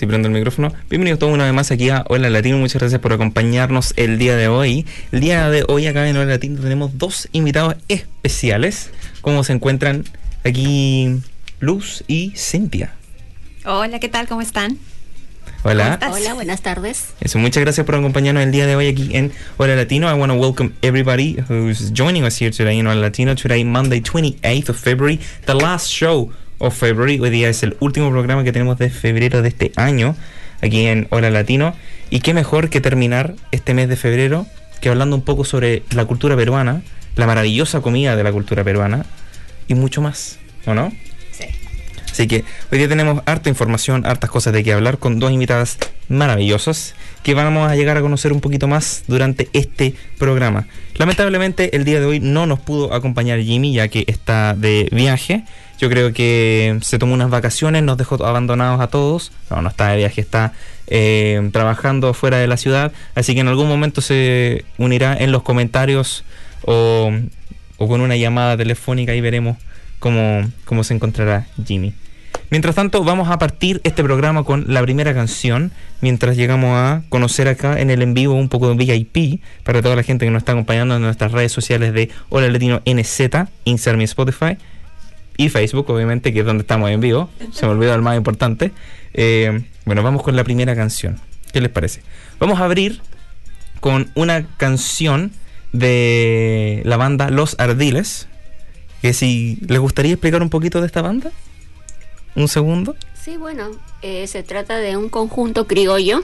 Si prendo el micrófono. Bienvenidos todos una vez más aquí a Hola Latino. Muchas gracias por acompañarnos el día de hoy. El día de hoy acá en Hola Latino tenemos dos invitados especiales. ¿Cómo se encuentran aquí Luz y Cintia? Hola, ¿qué tal? ¿Cómo están? Hola. Hola, buenas tardes. Eso, muchas gracias por acompañarnos el día de hoy aquí en Hola Latino. I want to welcome everybody who's joining us here today in Hola Latino. Today, Monday, 28th of February, the last show of February. Hoy día es el último programa que tenemos de febrero de este año aquí en Hora Latino. Y qué mejor que terminar este mes de febrero que hablando un poco sobre la cultura peruana, la maravillosa comida de la cultura peruana y mucho más, ¿o no? Sí. Así que hoy día tenemos harta información, hartas cosas de qué hablar con dos invitadas maravillosas que vamos a llegar a conocer un poquito más durante este programa. Lamentablemente el día de hoy no nos pudo acompañar Jimmy ya que está de viaje yo creo que se tomó unas vacaciones, nos dejó abandonados a todos. No, no está de viaje, está eh, trabajando fuera de la ciudad. Así que en algún momento se unirá en los comentarios o, con una llamada telefónica y veremos cómo, cómo se encontrará Jimmy. Mientras tanto, vamos a partir este programa con la primera canción, mientras llegamos a conocer acá en el en vivo un poco de VIP para toda la gente que nos está acompañando en nuestras redes sociales de Hola Latino NZ, insert mi Spotify y Facebook, obviamente, que es donde estamos en vivo. Se me olvidó el más importante. Eh, bueno, vamos con la primera canción. ¿Qué les parece? Vamos a abrir con una canción de la banda Los Ardiles. Que si les gustaría explicar un poquito de esta banda. Un segundo. Sí, bueno, eh, se trata de un conjunto criollo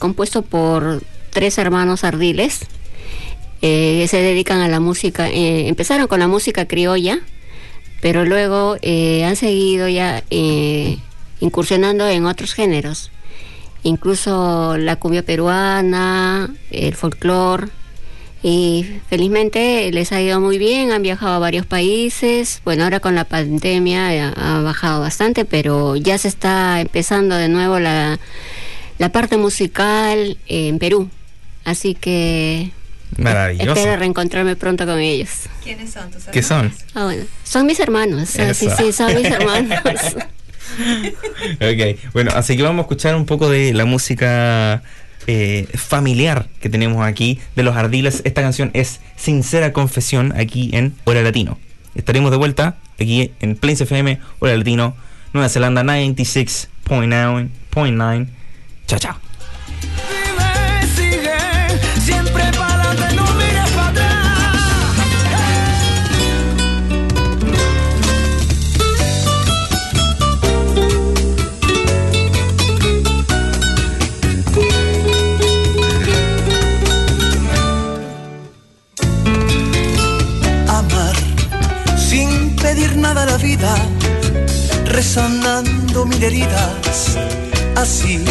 compuesto por tres hermanos ardiles eh, se dedican a la música. empezaron con la música criolla pero luego eh, han seguido ya eh, incursionando en otros géneros, incluso la cumbia peruana, el folclore, y felizmente les ha ido muy bien, han viajado a varios países, bueno, ahora con la pandemia ha, bajado bastante, pero ya se está empezando de nuevo la, la parte musical en Perú, así que Maravilloso. Espero reencontrarme pronto con ellos. ¿Quiénes son tus hermanos? ¿Qué son? Ah, bueno. Son mis hermanos. sí, sí, son mis hermanos. ok, bueno, así que vamos a escuchar un poco de la música eh, familiar que tenemos aquí de los Ardiles. Esta canción es Sincera Confesión aquí en Hora Latino. Estaremos de vuelta aquí en Plains FM, Hora Latino, Nueva Zelanda 96.9. Chao, chao. Vida, resonando mil heridas. Así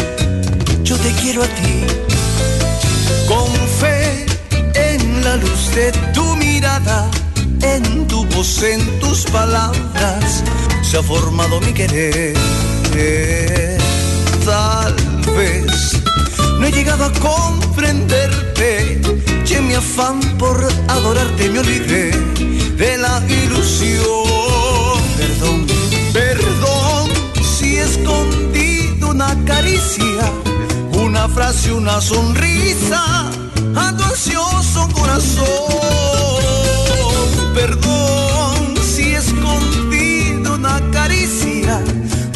yo te quiero a ti, con fe en la luz de tu mirada, en tu voz, en tus palabras, se ha formado mi querer. Tal vez no he llegado a comprenderte, y en mi afán por adorarte me olvidé de la ilusión. Perdón, perdón si he escondido una caricia, una frase, una sonrisa a tu ansioso corazón. Perdón si he escondido una caricia,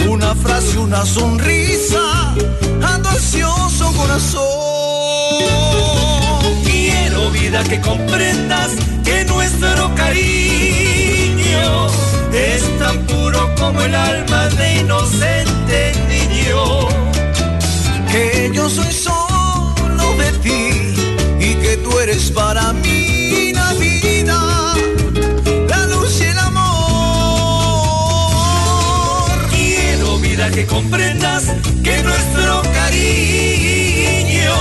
una frase, una sonrisa a tu ansioso corazón. Quiero vida que comprendas que nuestro cariño es como el alma de inocente niño. Que yo soy solo de ti y que tú eres para mí la vida, la luz y el amor. Quiero vida que comprendas que nuestro cariño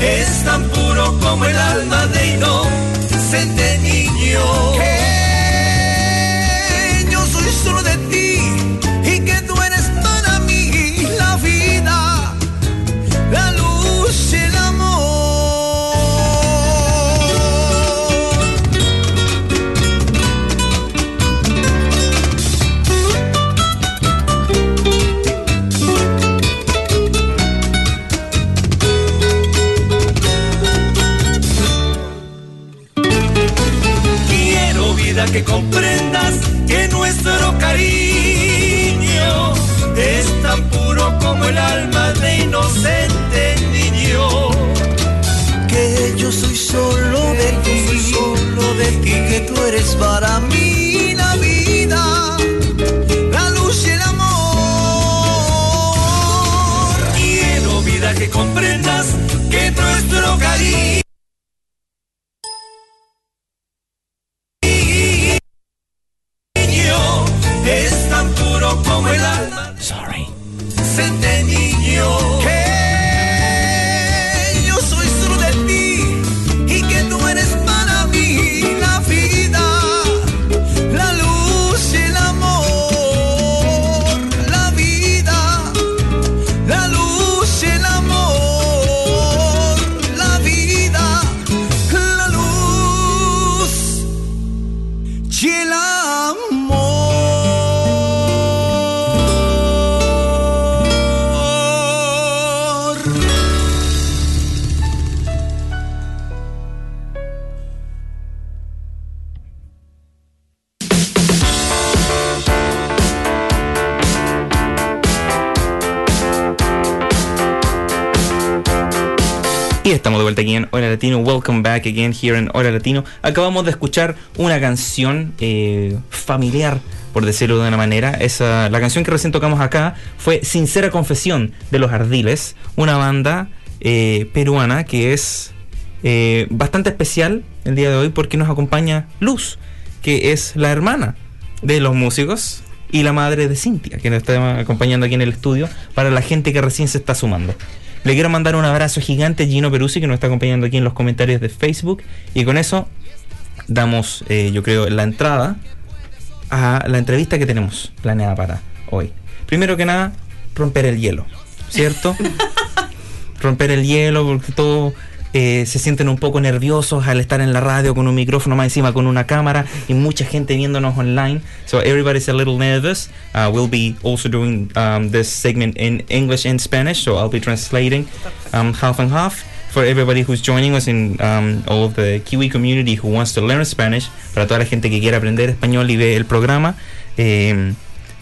es tan puro como el alma de inocente niño. Solo de ti y que tú eres para mí la vida, la luz y el amor. Quiero vida que comprendas cariño es tan puro como el alma de inocente niño. Que yo soy solo de ti, solo de ti, que tú eres para mí la vida, la luz y el amor. Quiero vida que comprendas vuelta aquí en Hora Latino. Welcome back again here in Hora Latino. Acabamos de escuchar una canción eh, familiar, por decirlo de una manera. Esa, la canción que recién tocamos acá fue Sincera Confesión de los Ardiles, una banda eh, peruana que es eh, bastante especial el día de hoy porque nos acompaña Luz, que es la hermana de los músicos y la madre de Cintia, que nos está acompañando aquí en el estudio para la gente que recién se está sumando. Le quiero mandar un abrazo gigante a Gino Peruzzi, que nos está acompañando aquí en los comentarios de Facebook. Y con eso damos, eh, yo creo, la entrada a la entrevista que tenemos planeada para hoy. Primero que nada, romper el hielo, ¿cierto? romper el hielo, porque todos eh, se sienten un poco nerviosos al estar en la radio con un micrófono más encima con una cámara y mucha gente viéndonos online. So everybody's a little nervous. Uh, we'll be also doing um, this segment in English and Spanish, so I'll be translating um, half and half. For everybody who's joining us in um, all of the Kiwi community who wants to learn Spanish, para toda la gente que quiera aprender español y ve el programa, eh,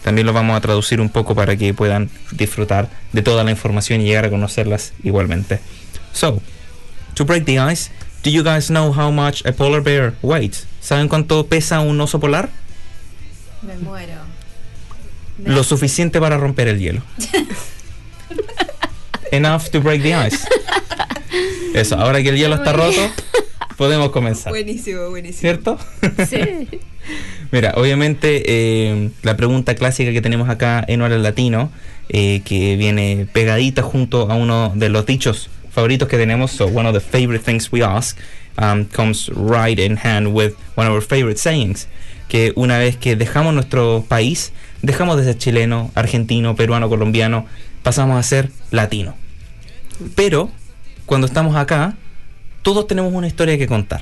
también lo vamos a traducir un poco para que puedan disfrutar de toda la información y llegar a conocerlas igualmente. So, to break the ice, do you guys know how much a polar bear weighs? ¿Saben cuánto pesa un oso polar? Me muero. Lo suficiente para romper el hielo. Enough to break the ice. Eso, ahora que el hielo está roto, podemos comenzar. Buenísimo, buenísimo. ¿Cierto? Sí. Mira, obviamente eh, la pregunta clásica que tenemos acá en Hora Latino, eh, que viene pegadita junto a uno de los dichos favoritos que tenemos, so one of the favorite things we ask, um, comes right in hand with one of our favorite sayings, que una vez que dejamos nuestro país, dejamos de ser chileno, argentino, peruano, colombiano, pasamos a ser latino. Pero cuando estamos acá, todos tenemos una historia que contar.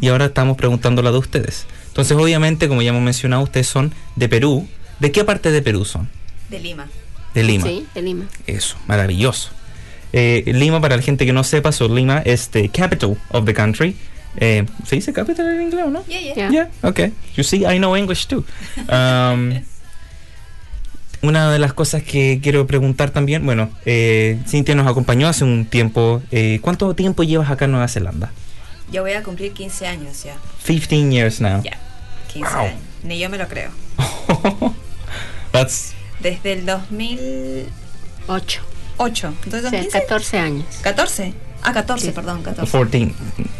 Y ahora estamos preguntándola de ustedes. Entonces, obviamente, como ya hemos mencionado, ustedes son de Perú. ¿De qué parte de Perú son? De Lima. De Lima. Sí, de Lima. Eso, maravilloso. Eh, Lima, para la gente que no sepa, so Lima es the capital of the country. Eh, ¿Se dice capital en inglés o no? Yeah, yeah. Yeah. Yeah, okay. You see, I know English too. Um, una de las cosas que quiero preguntar también, bueno, eh, Cintia nos acompañó hace un tiempo. Eh, ¿Cuánto tiempo llevas acá en Nueva Zelanda? Yo voy a cumplir 15 años ya. 15 years now. Ya. 15 Wow. años. Ni yo me lo creo. That's Desde el 2008. Ocho. Entonces, O sea, 2015. 14 años. 14. Ah, 14, Sí. perdón, 14. 14.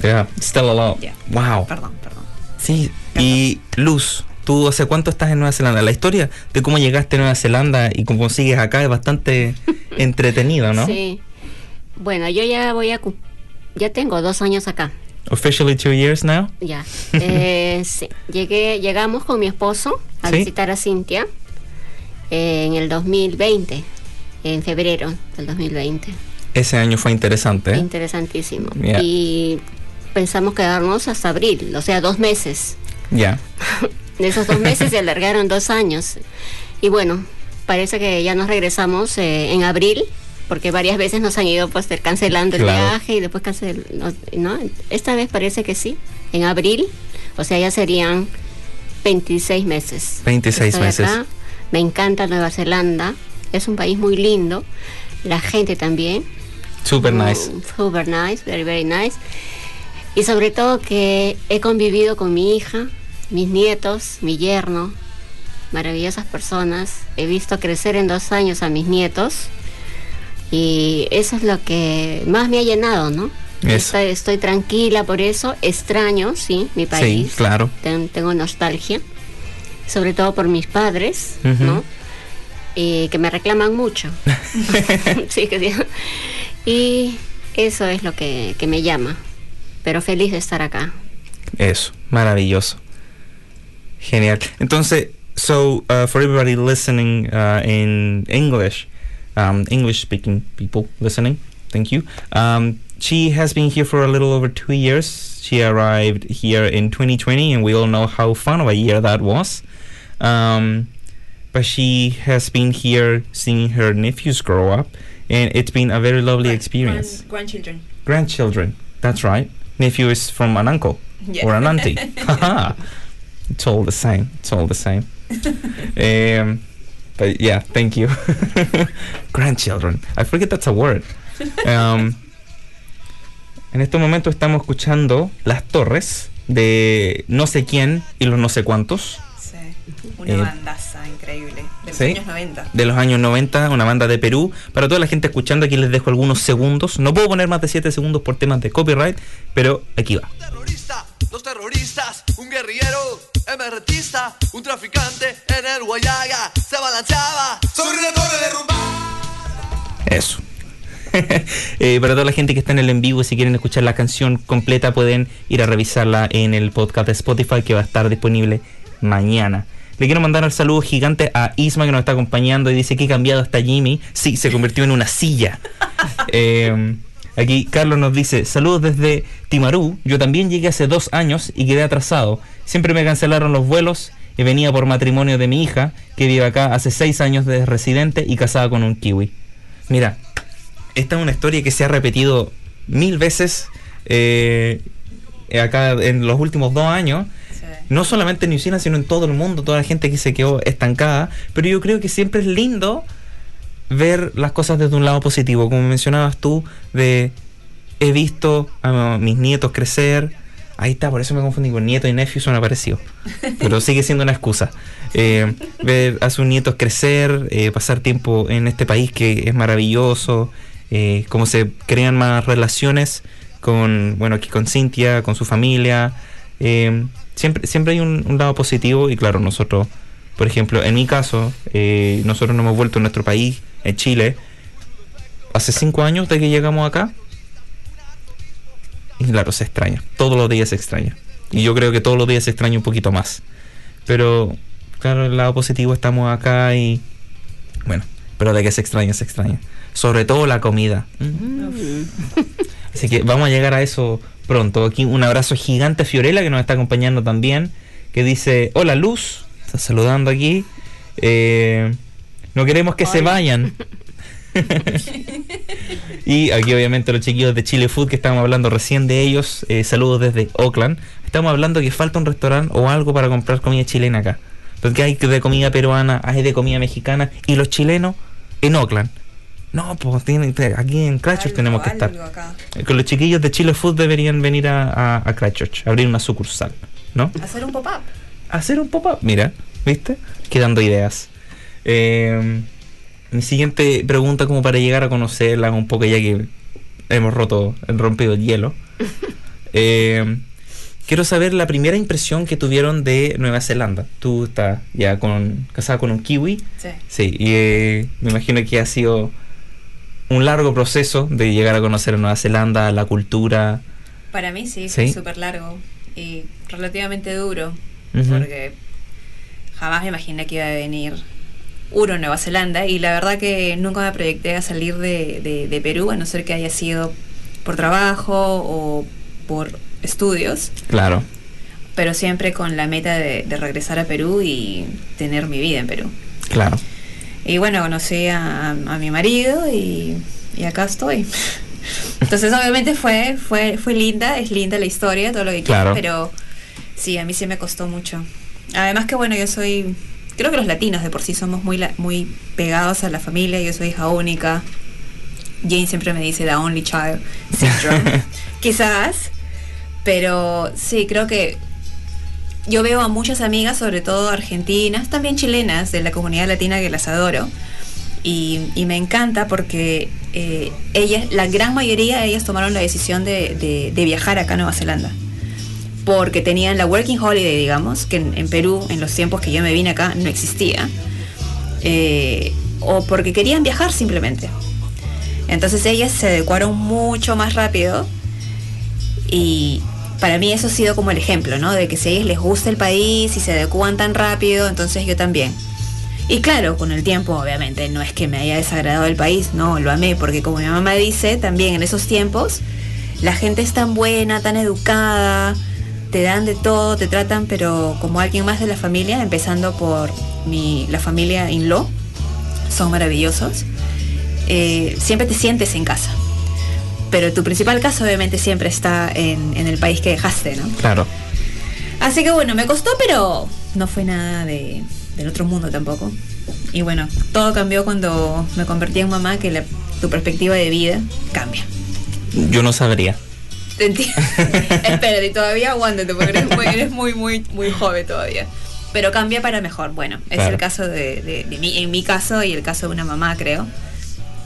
Yeah, still a lot. Yeah. Wow. Perdón, perdón. Sí, y Luz, ¿tú hace cuánto estás en Nueva Zelanda? La historia de cómo llegaste a Nueva Zelanda y cómo sigues acá es bastante entretenido, ¿no? Sí. Bueno, yo ya voy a... Ya tengo dos años acá. Officially two years now. Ya. Eh, sí. Llegué, llegamos con mi esposo a Sí. visitar a Cintia eh, en el 2020, en febrero del 2020. Ese año fue interesante. ¿eh? Interesantísimo. Yeah. Y pensamos quedarnos hasta abril, o sea, dos meses. Ya. De esos dos meses se alargaron dos años. Y bueno, parece que ya nos regresamos eh, en abril, porque varias veces nos han ido pues cancelando el Claro. viaje y después cancel no, ¿no? Esta vez parece que sí, en abril, o sea, ya serían 26 meses. 26 Estoy meses. acá. Me encanta Nueva Zelanda, es un país muy lindo, la gente también. Super Mm, nice. Super nice, very, very nice. Y sobre todo que he convivido con mi hija, mis nietos, mi yerno, maravillosas personas. He visto crecer en dos años a mis nietos. Y eso es lo que más me ha llenado, ¿no? Estoy, estoy tranquila por eso. Extraño, sí, mi país. Sí, claro. Ten- tengo nostalgia. Sobre todo por mis padres. ¿no? Y que me reclaman mucho. sí, que sí. Y eso es lo que, que me llama. Pero feliz de estar acá. Eso, maravilloso. Genial. Entonces, so uh, for everybody listening uh, in English, um, English speaking people listening, thank you. Um, she has been here for a little over two years. She arrived here in 2020, and we all know how fun of a year that was. Um, but she has been here seeing her nephews grow up, and it's been a very lovely Gran- experience. gran- grandchildren. grandchildren. That's right. Nephew is from an uncle Yeah. or an auntie. It's all the same. It's all the same. um, but yeah, thank you. grandchildren. I forget that's a word. Um, en este momento estamos escuchando las torres de no sé quién y los no sé cuántos. Una Eh, bandaza increíble. De los ¿sí? años 90. de los años 90, una banda de Perú. Para toda la gente escuchando, aquí les dejo algunos segundos. No puedo poner más de 7 segundos por temas de copyright, pero aquí va. terrorista, dos terroristas, un guerrillero, emertista, un traficante en el Guayaga se balanceaba sobre una torre derrumbada. Eso. Eh, para toda la gente que está en el en vivo, si quieren escuchar la canción completa, pueden ir a revisarla en el podcast de Spotify que va a estar disponible mañana. Le quiero mandar un saludo gigante a Isma que nos está acompañando y dice que cambiado está Jimmy. Sí, se convirtió en una silla. Eh, aquí Carlos nos dice, saludos desde Timarú. Yo también llegué hace dos años y quedé atrasado. Siempre me cancelaron los vuelos y venía por matrimonio de mi hija, que vive acá hace seis años de residente y casada con un kiwi. Mira, esta es una historia que se ha repetido mil veces eh, acá en los últimos dos años. No solamente en New Zealand, sino en todo el mundo, toda la gente que se quedó estancada. Pero yo creo que siempre es lindo ver las cosas desde un lado positivo. Como mencionabas tú, de he visto a mis nietos crecer. Ahí está, por eso me confundí con nieto y nephew, suena parecido. Pero sigue siendo una excusa. Eh, ver a sus nietos crecer, eh, pasar tiempo en este país que es maravilloso, eh, cómo se crean más relaciones con, bueno, aquí con Cintia, con su familia. Siempre, siempre hay un, un lado positivo y claro, nosotros, por ejemplo, en mi caso, eh, nosotros nos hemos vuelto a nuestro país, en Chile, hace cinco años de que llegamos acá. Y claro, se extraña. Todos los días se extraña. Y yo creo que todos los días se extraña un poquito más. Pero, claro, el lado positivo estamos acá y... Bueno, pero de que se extraña, se extraña. Sobre todo la comida. Así que vamos a llegar a eso pronto. Aquí un abrazo gigante a Fiorella que nos está acompañando también. Que dice, hola Luz. Está saludando aquí. Eh, no queremos que se vayan. y aquí obviamente los chiquillos de Chile Food que estamos hablando recién de ellos. eh, saludos desde Oakland. Estamos hablando que falta un restaurante o algo para comprar comida chilena acá. Porque hay de comida peruana, hay de comida mexicana. Y los chilenos en Oakland. No, pues tienen, aquí en Christchurch tenemos que estar. acá. Eh, Con los chiquillos de Chile Food deberían venir a, a, a Christchurch, abrir una sucursal, ¿no? Hacer un pop-up. Hacer un pop-up, mira, ¿viste? Quedando ideas. Eh, mi siguiente pregunta como para llegar a conocerla un poco ya que hemos roto, rompido el hielo. Eh, quiero saber la primera impresión que tuvieron de Nueva Zelanda. Tú estás ya con, casada con un kiwi. Sí. Sí, y eh, me imagino que ha sido un largo proceso de llegar a conocer a Nueva Zelanda, la cultura. Para mí sí, Sí. fue súper largo y relativamente duro, porque jamás me imaginé que iba a venir uno a Nueva Zelanda y la verdad que nunca me proyecté a salir de, de- de Perú, a no ser que haya sido por trabajo o por estudios, Claro, pero siempre con la meta de, de regresar a Perú y tener mi vida en Perú. claro. Y bueno, conocí a, a mi marido y, y acá estoy. Entonces obviamente fue, fue, fue linda, es linda la historia, todo lo que Claro. quieras, pero sí, a mí sí me costó mucho. Además que bueno, yo soy, creo que los latinos de por sí somos muy, muy pegados a la familia, yo soy hija única. Jane siempre me dice the only child syndrome. Quizás, pero sí, creo que yo veo a muchas amigas, sobre todo argentinas, también chilenas de la comunidad latina que las adoro. Y, me encanta porque eh, ellas, la gran mayoría de ellas tomaron la decisión de, viajar acá a Nueva Zelanda. Porque tenían la Working Holiday, digamos, que en, en Perú, en los tiempos que yo me vine acá, no existía. Eh, o porque querían viajar simplemente. Entonces ellas se adecuaron mucho más rápido y para mí eso ha sido como el ejemplo, ¿no? De que si a ellos les gusta el país y se adecuan tan rápido, entonces yo también. Y claro, con el tiempo, obviamente, no es que me haya desagradado el país, no, lo amé, porque como mi mamá dice, también en esos tiempos, la gente es tan buena, tan educada, te dan de todo, te tratan, pero como alguien más de la familia, empezando por mi, la familia in-law, son maravillosos. Eh, siempre te sientes en casa. Pero tu principal caso obviamente siempre está en, en el país que dejaste, ¿no? Claro. Así que bueno, me costó, pero no fue nada de, del otro mundo tampoco. Y bueno, todo cambió cuando me convertí en mamá, que la- tu perspectiva de vida cambia. Yo no sabría. ¿Te? Espérate, todavía aguántate, porque eres muy, eres muy, muy, muy joven todavía. Pero cambia para mejor. Bueno, es Claro. el caso de, de- de mí, en mi caso y el caso de una mamá, creo.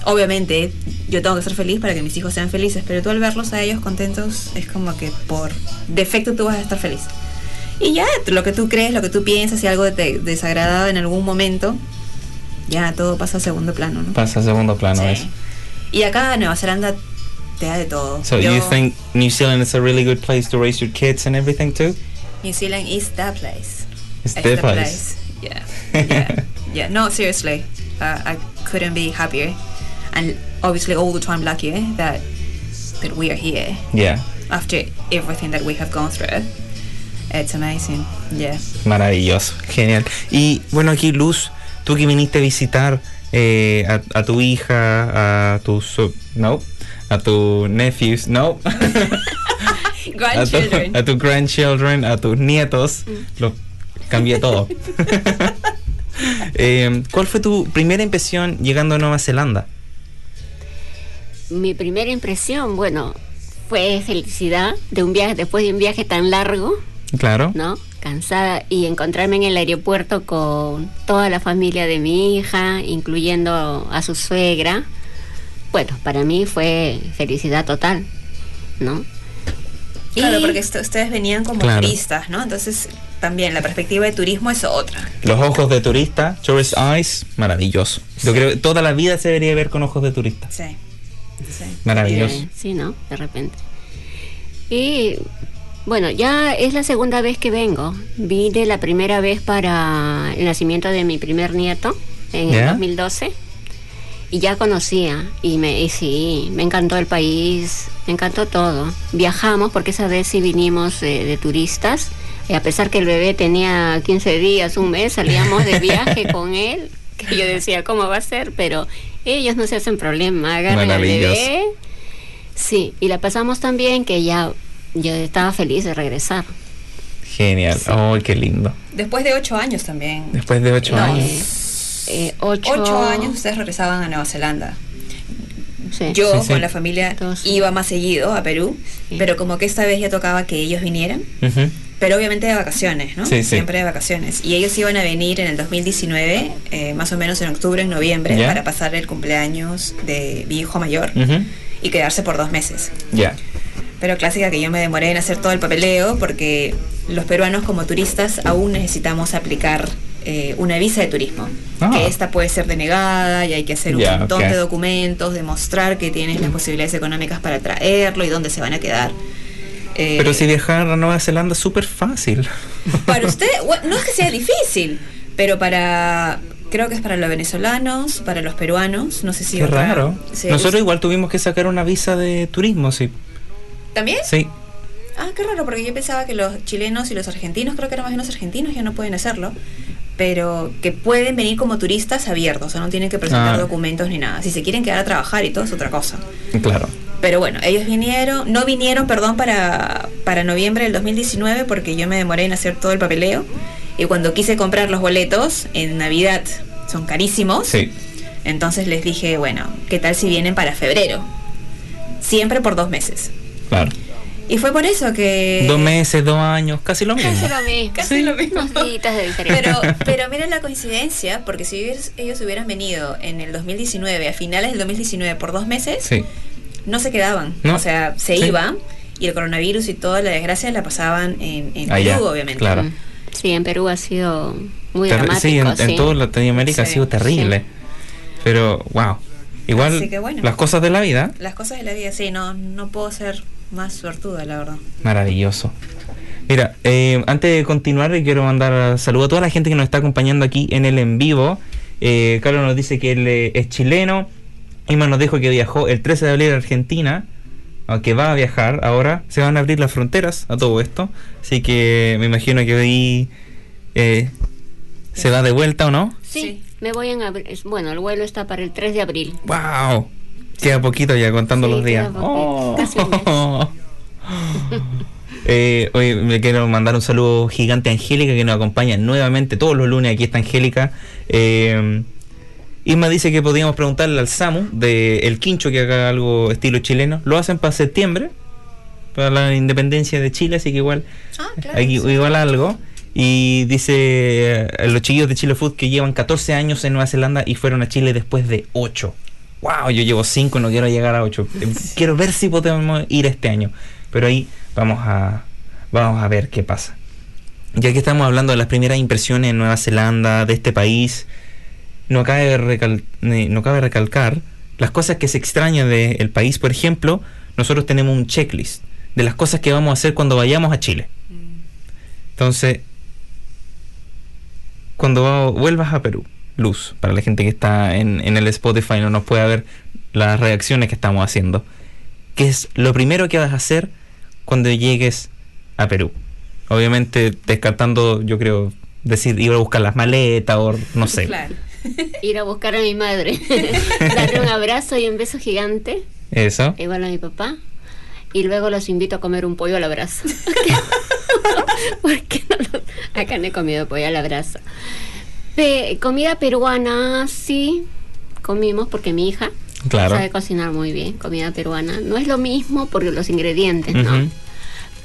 Obviamente, yo tengo que ser feliz para que mis hijos sean felices, pero tú al verlos a ellos contentos es como que por defecto tú vas a estar feliz. Y ya, lo que tú crees, lo que tú piensas, si algo te desagradaba en algún momento, ya todo pasa a segundo plano, ¿no? Pasa a segundo plano Sí. eso. Y acá Nueva Zelanda te da de todo. So Yo- you think New Zealand is a really good place to raise your kids and everything too? New Zealand is the place. It's the place. Yeah, yeah, yeah. No, seriously, uh, I couldn't be happier, and obviously all the time luckier that that we are here Yeah, after everything that we have gone through. It's amazing. Yeah. maravilloso, genial. Y bueno, aquí Luz, tú que viniste a visitar eh, a, a tu hija, a tus so- no, a tu nephews, no, a, tu, Grandchildren. a tus grandchildren, a tus nietos, lo cambié todo. Eh, ¿Cuál fue tu primera impresión llegando a Nueva Zelanda? Mi primera impresión, bueno, fue felicidad de un viaje, después de un viaje tan largo, Claro. ¿no? Cansada y encontrarme en el aeropuerto con toda la familia de mi hija, incluyendo a su suegra. Bueno, para mí fue felicidad total, ¿no? Claro, Y- porque ustedes venían como Claro. turistas, ¿no? Entonces también la perspectiva de turismo es otra. Los ojos de turista, tourist eyes, maravilloso. Yo creo que toda la vida se debería ver con ojos de turista. Sí. Sí. Maravilloso. Eh, sí, ¿no? De repente. Y bueno, ya es la segunda vez que vengo. Vine la primera vez para el nacimiento de mi primer nieto en ¿Ya? el 2012. Y ya conocía y me y sí, me encantó el país, me encantó todo. Viajamos porque esa vez sí vinimos eh, de turistas. Y a pesar que el bebé tenía 15 días, un mes, salíamos de viaje con él. Que yo decía, ¿cómo va a ser? Pero ellos no se hacen problema, agarran al bebé. Sí, y la pasamos tan bien que ya yo estaba feliz de regresar. Genial. Oh, qué lindo. Después de ocho años también. Después de ocho No, años. Eh, ocho, Ocho años ustedes regresaban a Nueva Zelanda. Sí. Yo Sí, sí. con la familia iba más seguido a Perú, Sí. pero como que esta vez ya tocaba que ellos vinieran. Ujú. Pero obviamente de vacaciones, ¿no? Sí, sí. Siempre de vacaciones. Y ellos iban a venir en el 2019, eh, más o menos en octubre, en noviembre, Ya. para pasar el cumpleaños de mi hijo mayor Ujú. y quedarse por dos meses. Ya. Pero clásica que yo me demoré en hacer todo el papeleo porque los peruanos como turistas aún necesitamos aplicar eh, una visa de turismo. Ah. Que esta puede ser denegada y hay que hacer un Ya, montón ok. de documentos, demostrar que tienes las posibilidades económicas para traerlo y dónde se van a quedar. Eh, Pero si viajar a Nueva Zelanda es súper fácil. Para usted, no es que sea difícil, pero para... Creo que es para los venezolanos, para los peruanos, no sé si... Qué otra- raro. Nosotros usa- igual tuvimos que sacar una visa de turismo, sí. ¿También? Sí. Ah, qué raro, porque yo pensaba que los chilenos y los argentinos, creo que eran más bien los argentinos, ya no pueden hacerlo, pero que pueden venir como turistas abiertos, o sea, no tienen que presentar Ah. documentos ni nada. Si se quieren quedar a trabajar y todo es otra cosa. Claro. Pero bueno, ellos vinieron, no vinieron, perdón, para, para noviembre del 2019 porque yo me demoré en hacer todo el papeleo. Y cuando quise comprar los boletos en Navidad son carísimos. Sí. Entonces les dije, bueno, ¿qué tal si vienen para febrero? Siempre por dos meses. Claro. Y fue por eso que... Dos meses, dos años, casi lo mismo. Casi lo mismo. Casi lo mismo. De diferencia. Pero, pero miren la coincidencia, porque si ellos, ellos hubieran venido en el 2019, a finales del 2019, por dos meses, Sí. No se quedaban. No. O sea, se Sí. iban y el coronavirus y toda la desgracia la pasaban en, en Allá, Perú, obviamente. claro. Mm. Sí, en Perú ha sido muy Ter- dramático. sí, en, toda Latinoamérica ha sido terrible. Pero, wow. Igual, Así que bueno. las cosas de la vida, Las cosas de la vida, sí, no, no puedo ser más suertuda, la verdad. maravilloso. Mira, eh, antes de continuar, le quiero mandar saludo a toda la gente que nos está acompañando aquí en el en vivo. Eh, Carlos nos dice que él eh, es chileno. Ima nos dijo que viajó el 13 de abril a Argentina. Aunque va a viajar ahora, se van a abrir las fronteras a todo esto. Así que me imagino que hoy eh, se va de vuelta o no. Sí, Sí. me voy en abril. Bueno, el vuelo está para el 3 de abril. ¡Wow! Queda poquito ya contando Sí, los días. casi un mes. Eh, hoy me quiero mandar un saludo gigante a Angélica que nos acompaña nuevamente todos los lunes. Aquí está Angélica. Eh, Isma dice que podíamos preguntarle al Samu de El Quincho que haga algo estilo chileno. Lo hacen para septiembre, para la independencia de Chile, así que igual, Ah, claro. aquí- sí. igual algo. Y dice eh, los chiquillos de Chile Food que llevan 14 años en Nueva Zelanda y fueron a Chile después de 8. Wow, yo llevo 5, no quiero llegar a 8. quiero ver si podemos ir este año. Pero ahí vamos a, vamos a ver qué pasa. Ya que estamos hablando de las primeras impresiones en Nueva Zelanda, de este país, no cabe, recal- no cabe recalcar las cosas que se extrañan del país. Por ejemplo, nosotros tenemos un checklist de las cosas que vamos a hacer cuando vayamos a Chile. Entonces, cuando va- vuelvas a Perú, Luz, para la gente que está en, en el Spotify no nos puede ver las reacciones que estamos haciendo. ¿Qué es lo primero que vas a hacer cuando llegues a Perú? Obviamente descartando, yo creo, decir, ir a buscar las maletas o no sé. Claro. Ir a buscar a mi madre, darle un abrazo y un beso gigante, Eso. igual a mi papá, y luego los invito a comer un pollo al abrazo. Porque no lo- acá no he comido pollo al abrazo. Pe- comida peruana, sí, comimos porque mi hija Claro. sabe cocinar muy bien, comida peruana. No es lo mismo porque los ingredientes, ¿no?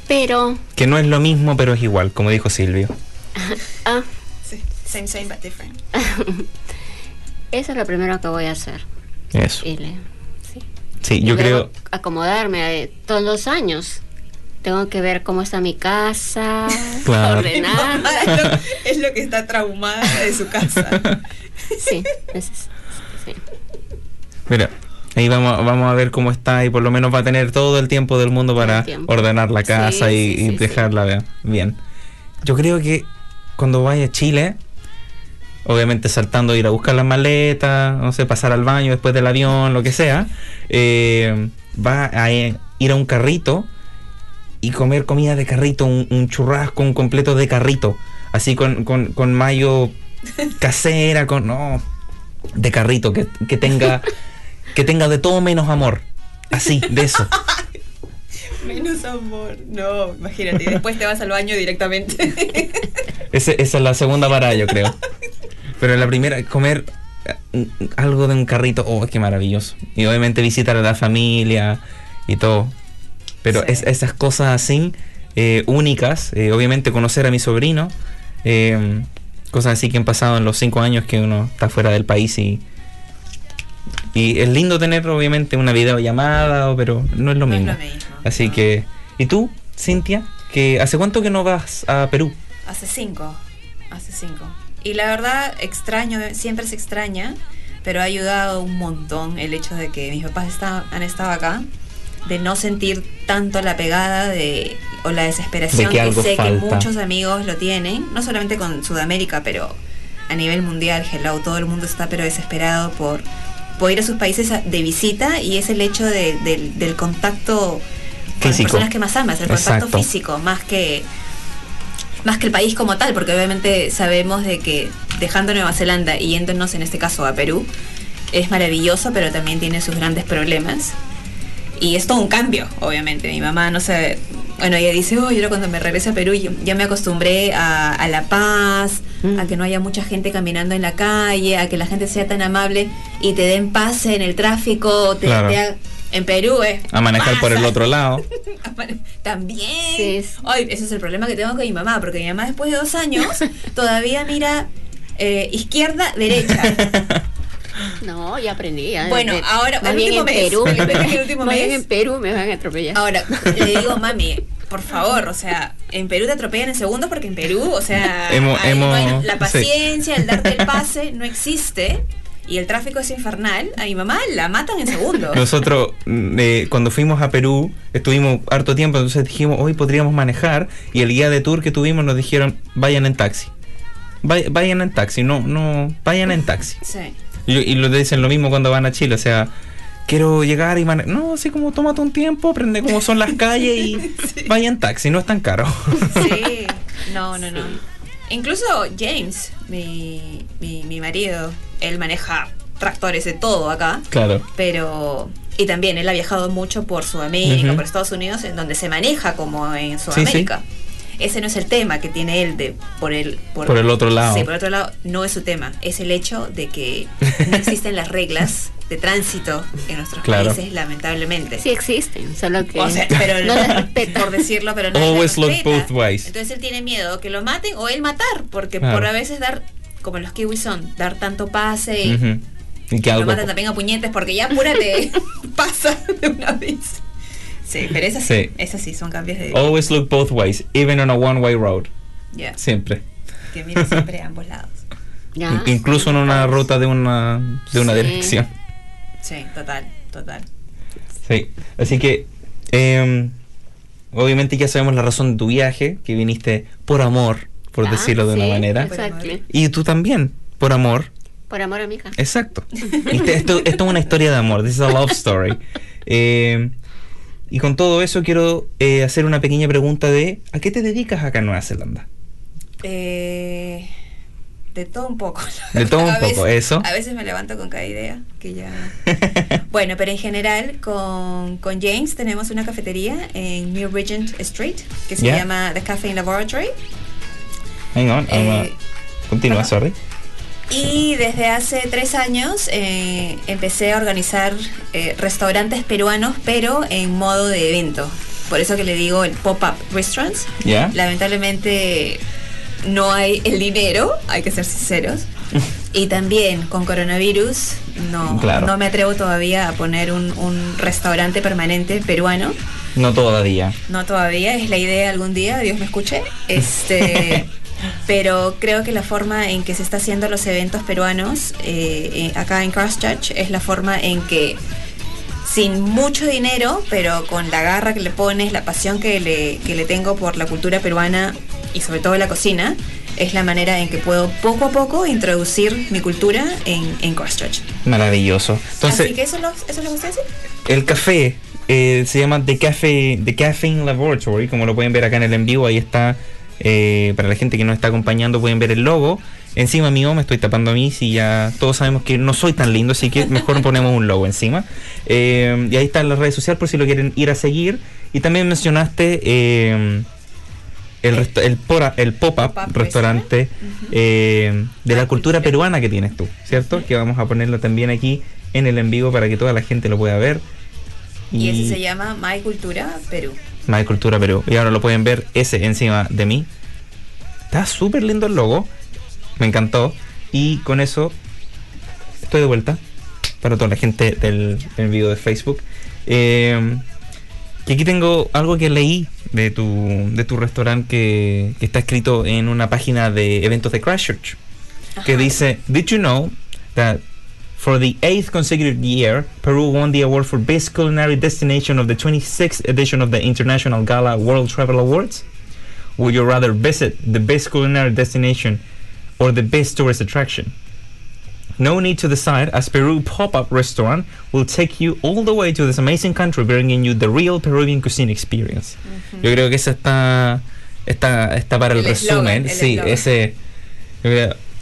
Pero, Que no es lo mismo, pero es igual, como dijo Silvio. ah, same, same, but different. eso es lo primero que voy a hacer. Eso. Y le- sí. Sí, Y yo creo. acomodarme eh, todos los años. Tengo que ver cómo está mi casa, Claro. ordenar. es, lo, es lo que está traumada de su casa. Sí, es- es- sí. Mira, ahí vamos, vamos a ver cómo está y por lo menos va a tener todo el tiempo del mundo para ordenar la casa Sí, y, sí, y sí, dejarla bien- bien. Yo creo que cuando vaya a Chile, obviamente saltando ir a buscar las maletas, no sé, pasar al baño después del avión, lo que sea, eh, va a eh, ir a un carrito y comer comida de carrito, un, un churrasco, un completo de carrito, así con, con, con mayo casera, con no de carrito, que, que tenga que tenga de todo menos amor. Así, de eso. Menos amor. No, imagínate. Después te vas al baño directamente. Ese- esa es la segunda parada, yo creo. Pero la primera, comer eh, algo de un carrito, oh, qué maravilloso. Y obviamente visitar a la familia y todo. Pero Sí. es- esas cosas así, eh, únicas. Eh, obviamente conocer a mi sobrino, eh, cosas así que han pasado en los cinco años que uno está fuera del país y, y es lindo tener obviamente una videollamada, pero no es lo No es mismo. lo mismo, Así no. que, ¿y tú, Cintia? Que ¿Hace cuánto que no vas a Perú? Hace cinco, hace cinco. Y la verdad, extraño, siempre se extraña, pero ha ayudado un montón el hecho de que mis papás está- han estado acá, de no sentir tanto la pegada de, o la desesperación De que sé falta. que muchos amigos lo tienen, no solamente con Sudamérica, pero a nivel mundial, hello, todo el mundo está pero desesperado por, por ir a sus países de visita y es el hecho de- del- del contacto con las personas que más amas, el contacto Exacto. físico, más que más que el país como tal, porque obviamente sabemos de que dejando Nueva Zelanda y yéndonos en este caso a Perú, es maravilloso, pero también tiene sus grandes problemas. Y es todo un cambio, obviamente. Mi mamá no sé, bueno, ella dice, oh, yo cuando me regrese a Perú yo- ya me acostumbré a, a la paz, Mm. a que no haya mucha gente caminando en la calle, a que la gente sea tan amable y te den pase en el tráfico, te, Claro. te ha- en Perú es... A manejar por el otro lado. También. Sí, Ay, ese es el problema que tengo con mi mamá, porque mi mamá después de dos años todavía mira eh, izquierda, derecha. No, ya aprendí. ya. Bueno, De- ahora, más el bien último en mes, Perú. el último- mes. en Perú me van a atropellar. Ahora, le digo, mami, por favor, o sea, en Perú te atropellan en segundos porque en Perú, o sea, Hemos- ahí no hay- hemos- la sí. paciencia, el darte el pase no existe y el tráfico es infernal. A mi mamá la matan en segundos. Nosotros, mm, eh, cuando fuimos a Perú, estuvimos harto tiempo, entonces dijimos, hoy podríamos manejar, y el guía de tour que tuvimos nos dijeron, vayan en taxi. Vay- vayan en taxi, no, no, vayan en taxi. Sí. Y, y lo dicen lo mismo cuando van a Chile, o sea, quiero llegar y manejar. No, así como tómate un tiempo, aprende cómo son las calles y vaya en taxi, no es tan caro. Sí, no, no, no. Incluso James, mi, mi, mi marido, él maneja tractores de todo acá, claro. pero... Y también él ha viajado mucho por Sudamérica, por Estados Unidos, en donde se maneja como en Sudamérica. Ese no es el tema que tiene él de por el Por el otro lado. Sí, por el otro lado no es su tema. Es el hecho de que no existen las reglas de tránsito en nuestros Claro. países, lamentablemente. Sí existen, solo que O sea, pero no las respetan. por decirlo, pero no Always look both ways. Entonces él tiene miedo que lo maten o él matar, porque Claro. por a veces dar, como los kiwis son, dar tanto pase y Ujú. Y que lo algo. matan también a puñetes porque ya apúrate, pasa de una vez. Sí, pero es así, Sí. es así, son cambios de Always look both ways, even on a one-way road. Ya, Siempre. que mira siempre a ambos lados. Ya. In- Incluso en una ruta de una, de una Sí. dirección. Sí, total, total. Sí. Así que, eh, obviamente ya sabemos la razón de tu viaje, que viniste por amor, por Ah, decirlo de una sí, manera. Exacto. Y tú también, por amor. Por amor a mi hija. Exacto. Esto, esto es una historia de amor. This is a love story. Eh, y con todo eso quiero eh, hacer una pequeña pregunta de ¿a qué te dedicas acá en Nueva Zelanda? Eh, de todo un poco. De todo un poco, eso. A veces me levanto con cada idea que ya... Bueno, pero en general con, con James tenemos una cafetería en New Regent Street que se llama The Cafe Laboratory. Hang on, uh, Eh, continúa, sorry. Y desde hace tres años eh, empecé a organizar eh, restaurantes peruanos, pero en modo de evento. Por eso que le digo el pop-up restaurants. ¿Ya? Lamentablemente no hay el dinero, hay que ser sinceros. Y también con coronavirus no, Claro. no me atrevo todavía a poner un, un restaurante permanente peruano. No todavía. No todavía, es la idea algún día, Dios me escuche. Este, pero creo que la forma en que se está haciendo los eventos peruanos eh, eh, acá en Christchurch es la forma en que sin mucho dinero, pero con la garra que le pones, la pasión que le, que le tengo por la cultura peruana y sobre todo la cocina, es la manera en que puedo poco a poco introducir mi cultura en, en Christchurch. Maravilloso. Entonces, Así que eso, es lo- eso es lo dice. el café eh, se llama The Cafe, The Caffeine Laboratory, como lo pueden ver acá en el en vivo, ahí está. Eh, para la gente que nos está acompañando pueden ver el logo. Encima mío me estoy tapando a mí, si ya todos sabemos que no soy tan lindo, así que mejor ponemos un logo encima. Eh, y ahí están las redes sociales por si lo quieren ir a seguir. Y también mencionaste eh, el, el, pora- el pop-up restaurante restaurant. de la cultura cultura. peruana que tienes tú, ¿cierto? Que vamos a ponerlo también aquí en el en vivo para que toda la gente lo pueda ver. Y ese se llama My Cultura Perú. My Cultura Perú. Y ahora lo pueden ver ese encima de mí. Está súper lindo el logo. Me encantó. Y con eso estoy de vuelta. Para toda la gente del, del video de Facebook. Eh, y aquí tengo algo que leí de tu, de tu restaurante que, que está escrito en una página de eventos de Christchurch. Que Ajá. dice, Did you know that for the eighth consecutive year, Peru won the award for Best Culinary Destination of the 26th edition of the International Gala World Travel Awards? Would you rather visit the best culinary destination or the best tourist attraction? No need to decide, as Peru Pop-Up Restaurant will take you all the way to this amazing country, bringing you the real Peruvian cuisine experience. Yo creo que esa está, está, está para el, El resumen. eslogan, el sí, eslogan. ese.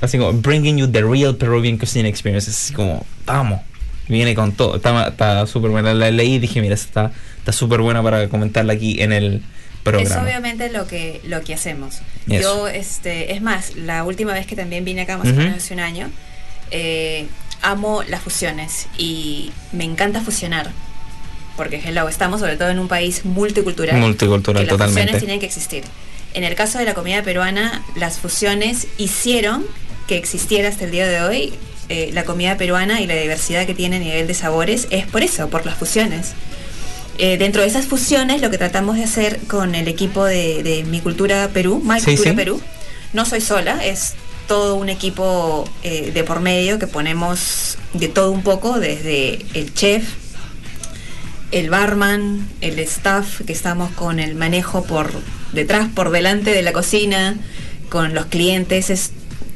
Así como, bringing you the real Peruvian cuisine experience. Es así como, vamos. Viene con todo. Está súper buena. La leí y dije, mira, está está súper buena para comentarla aquí en el Es programa. obviamente lo que, lo que hacemos. Eso. Yo, este, es más, la última vez que también vine acá, más o menos hace un año, eh, amo las fusiones y me encanta fusionar. Porque hello, estamos sobre todo en un país multicultural. Multicultural, que las totalmente. fusiones tienen que existir. En el caso de la comida peruana, las fusiones hicieron que existiera hasta el día de hoy eh, la comida peruana y la diversidad que tiene a nivel de sabores es por eso, por las fusiones. Eh, dentro de esas fusiones, lo que tratamos de hacer con el equipo de, de Mi Cultura Perú, My Sí, Cultura sí. Perú, no soy sola, es todo un equipo eh, de por medio que ponemos de todo un poco, desde el chef, el barman, el staff, que estamos con el manejo por detrás, por delante de la cocina, con los clientes. Es,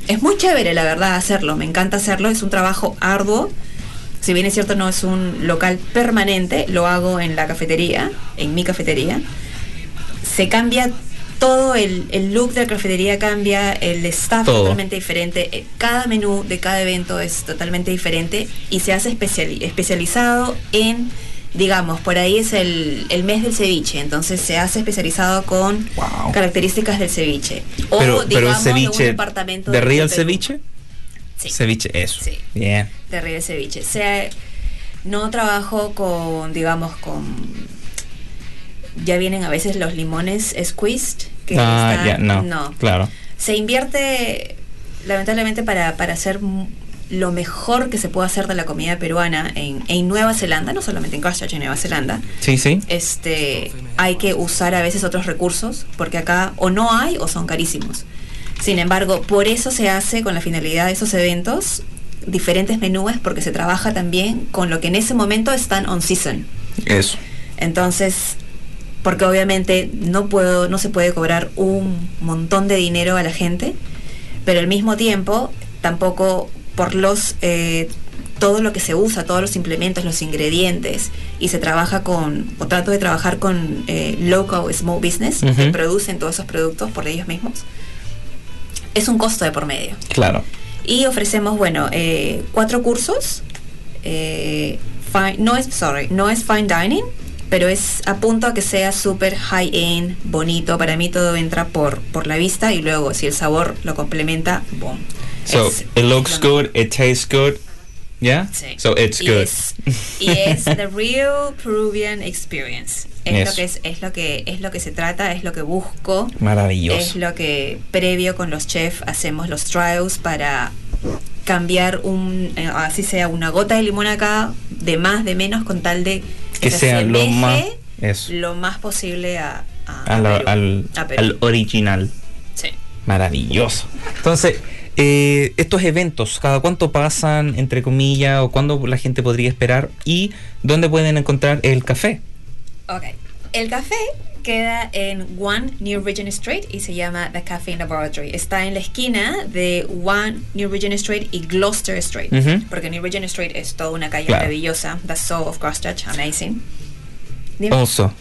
es muy chévere, la verdad, hacerlo. Me encanta hacerlo. Es un trabajo arduo. Si bien es cierto, no es un local permanente, lo hago en la cafetería, en mi cafetería. Se cambia todo el, el look de la cafetería, cambia el staff Todo. totalmente diferente. eh, Cada menú de cada evento es totalmente diferente y se hace especiali- especializado en, digamos, por ahí es el, el mes del ceviche, entonces se hace especializado con Wow. características del ceviche. O, pero, pero el digamos, de un departamento ¿De real Perú. ceviche? Sí. Ceviche, eso. Sí. Bien. de Río Ceviche. O sea, no trabajo con, digamos, con... Ya vienen a veces los limones squeezed. Que ah, están- ya, no. Claro. Se invierte, lamentablemente, para, para hacer lo mejor que se puede hacer de la comida peruana en, en Nueva Zelanda, no solamente en Christchurch, en Nueva Zelanda. Sí, sí. Este, hay que usar a veces otros recursos, porque acá o no hay o son carísimos. Sin embargo, por eso se hace con la finalidad de esos eventos diferentes menúes, porque se trabaja también con lo que en ese momento están on season. Eso. Entonces, porque obviamente no puedo, no se puede cobrar un montón de dinero a la gente, pero al mismo tiempo tampoco por los eh, todo lo que se usa, todos los implementos, los ingredientes, y se trabaja con, o trato de trabajar con eh, local small business que Ujú. producen todos esos productos por ellos mismos. Es un costo de por medio. Claro. Y ofrecemos, bueno, eh, cuatro cursos. eh, fine- no es, sorry, no es fine dining, pero es a punto a que sea súper high-end, bonito. Para mí todo entra por, por la vista y luego si el sabor lo complementa, boom. So, Es- it looks es lo good, it tastes good. Yeah? Sí. So it's y good. Es, y es the real Peruvian experience. Es Eso. lo que es, es lo que es lo que se trata, es lo que busco. Es Maravilloso. lo que previo con los chefs hacemos los trials para cambiar un eh, así sea una gota de limón acá, de más, de menos, con tal de Que se sea lo más. Eso. lo más posible a, a- Al, a Perú. al, A Perú. al original. Sí. Maravilloso. Entonces, eh, estos eventos, ¿cada cuánto pasan, entre comillas, o cuándo la gente podría esperar? ¿Y dónde pueden encontrar el café? Ok. El café queda en One New Regent Street y se llama The Cafe Laboratory. Está en la esquina de One New Regent Street y Gloucester Street. Ujú. Porque New Regent Street es toda una calle Claro. maravillosa. The soul of Christchurch, amazing. Dime. Also,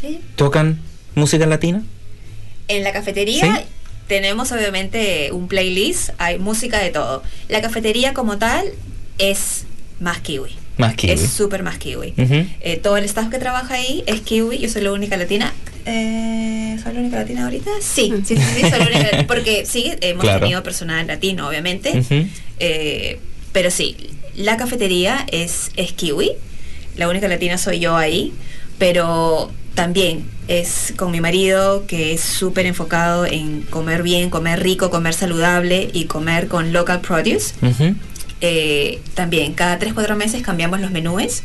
Sí. ¿tocan música latina? En la cafetería Sí. Tenemos obviamente un playlist, hay música de todo. La cafetería como tal es más kiwi. Más kiwi. Es súper más kiwi. Eh, todo el staff que trabaja ahí es kiwi, yo soy la única latina. Eh, ¿Soy la única latina ahorita? Sí, sí, sí, sí, soy la única Porque sí, hemos Claro. tenido personal latino, obviamente. Eh, pero sí, la cafetería es, es kiwi. La única latina soy yo ahí. Pero también es con mi marido que es súper enfocado en comer bien, comer rico, comer saludable y comer con local produce. Eh, también cada 3-4 meses cambiamos los menúes.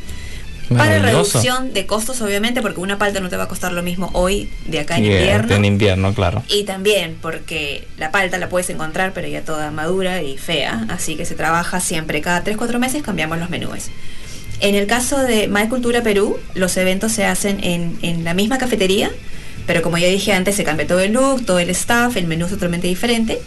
Para reducción de costos, obviamente, porque una palta no te va a costar lo mismo hoy de acá en Yeah, invierno. En invierno, claro. Y también porque la palta la puedes encontrar, pero ya toda madura y fea. Así que se trabaja siempre. Cada 3-4 meses cambiamos los menúes. En el caso de My Cultura Perú, los eventos se hacen en, en la misma cafetería, pero como ya dije antes, se cambia todo el look, todo el staff, el menú es totalmente diferente.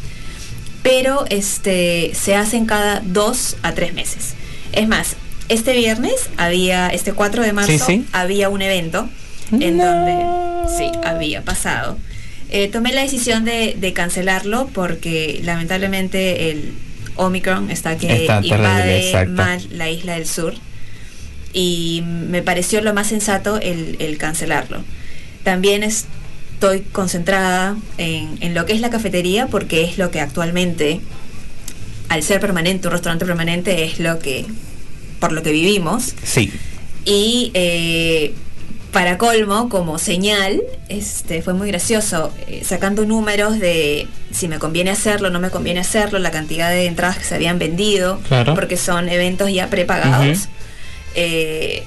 Pero este, se hacen cada 2 a 3 meses. Es más, este viernes había, este 4 de marzo, Sí, sí. había un evento en No. donde sí, había pasado. Eh, tomé la decisión de, de cancelarlo porque lamentablemente el Omicron está que Está invade mal la isla del sur y me pareció lo más sensato el, el cancelarlo. También estoy concentrada en, en lo que es la cafetería porque es lo que actualmente, al ser permanente, un restaurante permanente, es lo que, por lo que vivimos. Sí. Y eh, para colmo, como señal, este fue muy gracioso, eh, sacando números de si me conviene hacerlo, no me conviene hacerlo, la cantidad de entradas que se habían vendido, Claro. porque son eventos ya prepagados. Ujú. Eh,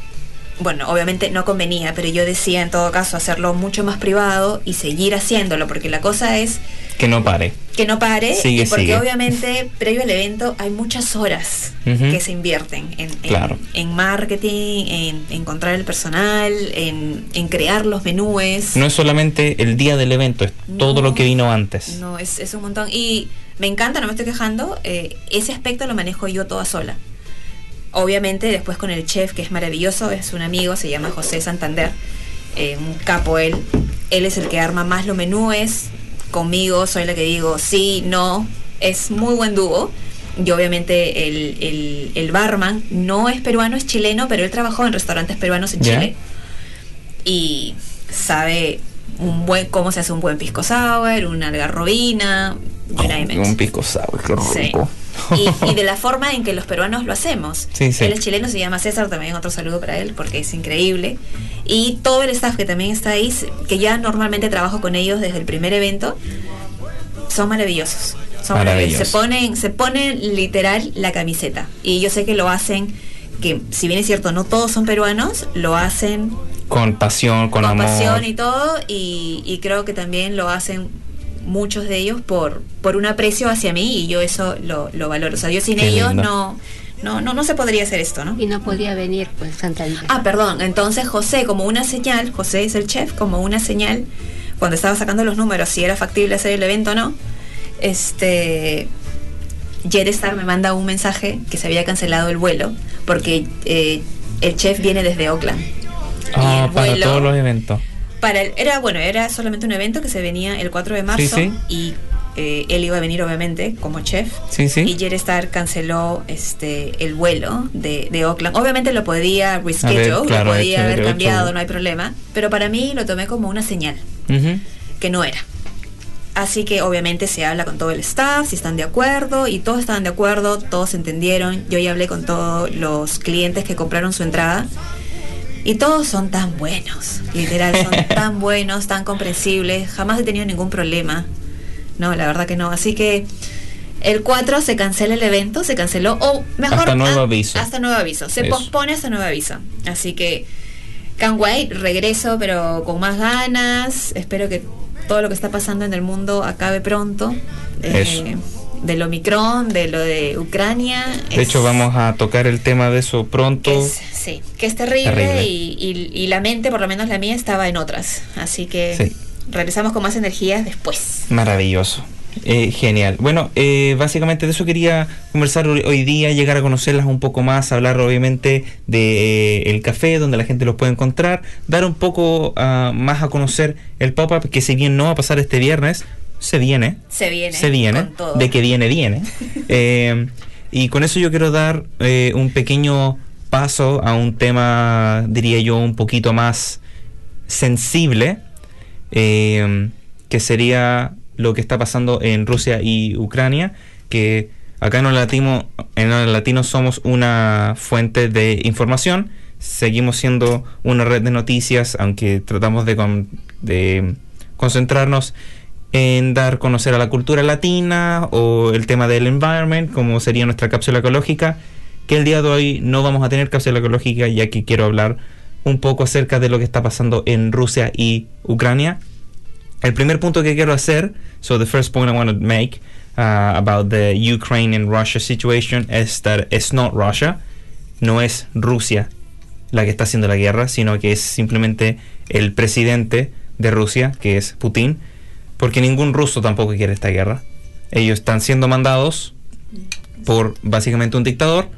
bueno, obviamente no convenía, pero yo decía en todo caso hacerlo mucho más privado y seguir haciéndolo, porque la cosa es Que no pare. que no pare, Sigue, porque sigue. obviamente previo al evento hay muchas horas que se invierten en, en- Claro. en marketing, en encontrar el personal, en, crear los menúes. No es solamente el día del evento, es todo lo que vino antes. No, es, es un montón. Y me encanta, no me estoy quejando, eh, ese aspecto lo manejo yo toda sola. Obviamente después con el chef, que es maravilloso, es un amigo, se llama José Santander, eh, un capo él. Él es el que arma más los menúes, conmigo soy la que digo sí, no, es muy buen dúo. Y obviamente el, el, el barman no es peruano, es chileno, pero él trabajó en restaurantes peruanos en. Chile y sabe un buen cómo se hace un buen pisco sour, una algarrobina, name it. Un pisco sour, qué Sí. Y, y de la forma en que los peruanos lo hacemos. Sí, sí. Él es chileno, se llama César, también otro saludo para él porque es increíble. Y todo el staff que también está ahí, que ya normalmente trabajo con ellos desde el primer evento, son maravillosos. Son maravillosos. Se ponen, se ponen literal la camiseta. Y yo sé que lo hacen, que si bien es cierto, no todos son peruanos, lo hacen Con pasión, con, con amor. pasión y todo y, y creo que también lo hacen muchos de ellos por por un aprecio hacia mí y yo eso lo, lo valoro o sea yo sin Qué ellos lindo. no no no no se podría hacer esto no Y no podía venir, pues, Santander. ah perdón entonces José como una señal José es el chef como una señal cuando estaba sacando los números si era factible hacer el evento o no este Star me manda un mensaje que se había cancelado el vuelo porque eh, el chef viene desde Oakland Ah, y el para vuelo- todos los eventos. Para el- era bueno, era solamente un evento que se venía el 4 de marzo Sí, sí. y eh, él iba a venir obviamente como chef. Sí. Y Star canceló este el vuelo de, de Oakland. Obviamente lo podía reschedule, Haber, claro, lo podía hecho haber cambiado, no hay problema. Pero para mí lo tomé como una señal Ujú. que no era. Así que obviamente se habla con todo el staff, si están de acuerdo, y todos estaban de acuerdo, todos entendieron. Yo ya hablé con todos los clientes que compraron su entrada. Y todos son tan buenos, literal, son tan buenos, tan comprensibles, jamás he tenido ningún problema. No, la verdad que no. Así que el 4 se cancela el evento, se canceló, o mejor... Hasta nuevo ah, aviso. Hasta nuevo aviso, se Eso. pospone hasta nuevo aviso. Así que, can't wait, regreso pero con más ganas, espero que todo lo que está pasando en el mundo acabe pronto. Eh. Del Omicron, de lo de Ucrania. De hecho, vamos a tocar el tema de eso pronto. es- sí, que es terrible, Terrible. Y, y- y la mente, por lo menos la mía, estaba en otras. Así que Sí. regresamos con más energías después. Maravilloso. Eh, genial. Bueno, eh, básicamente de eso quería conversar hoy hoy día, llegar a conocerlas un poco más, hablar obviamente de eh, el café, donde la gente los puede encontrar, dar un poco ah, más a conocer el pop-up, que si bien no va a pasar este viernes, se viene. Se viene. se viene, con todo. de que viene, viene. Eh, y con eso yo quiero dar eh, un pequeño paso a un tema, diría yo, un poquito más sensible, eh, que sería lo que está pasando en Rusia y Ucrania, que acá en el latino, en el latino somos una fuente de información, seguimos siendo una red de noticias, aunque tratamos de, con- de concentrarnos en dar conocer a la cultura latina o el tema del environment, como sería nuestra cápsula ecológica, que el día de hoy no vamos a tener cápsula ecológica, ya que quiero hablar un poco acerca de lo que está pasando en Rusia y Ucrania. El primer punto que quiero hacer, so the first point I want to make uh, about the Ukraine and Russia situation is that it's not Russia, no es Rusia la que está haciendo la guerra, sino que es simplemente el presidente de Rusia, que es Putin, porque ningún ruso tampoco quiere esta guerra. Ellos están siendo mandados por básicamente un dictador,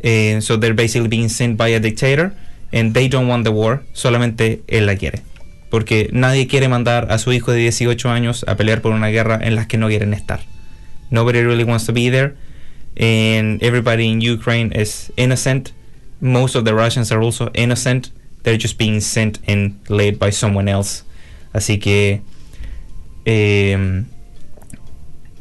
eh, so they're basically being sent by a dictator, and they don't want the war, solamente él la quiere. Porque nadie quiere mandar a su hijo de 18 años a pelear por una guerra en la que no quieren estar. Nobody really wants to be there, and everybody in Ukraine is innocent. Most of the Russians are also innocent. They're just being sent and led by someone else. Así que eh,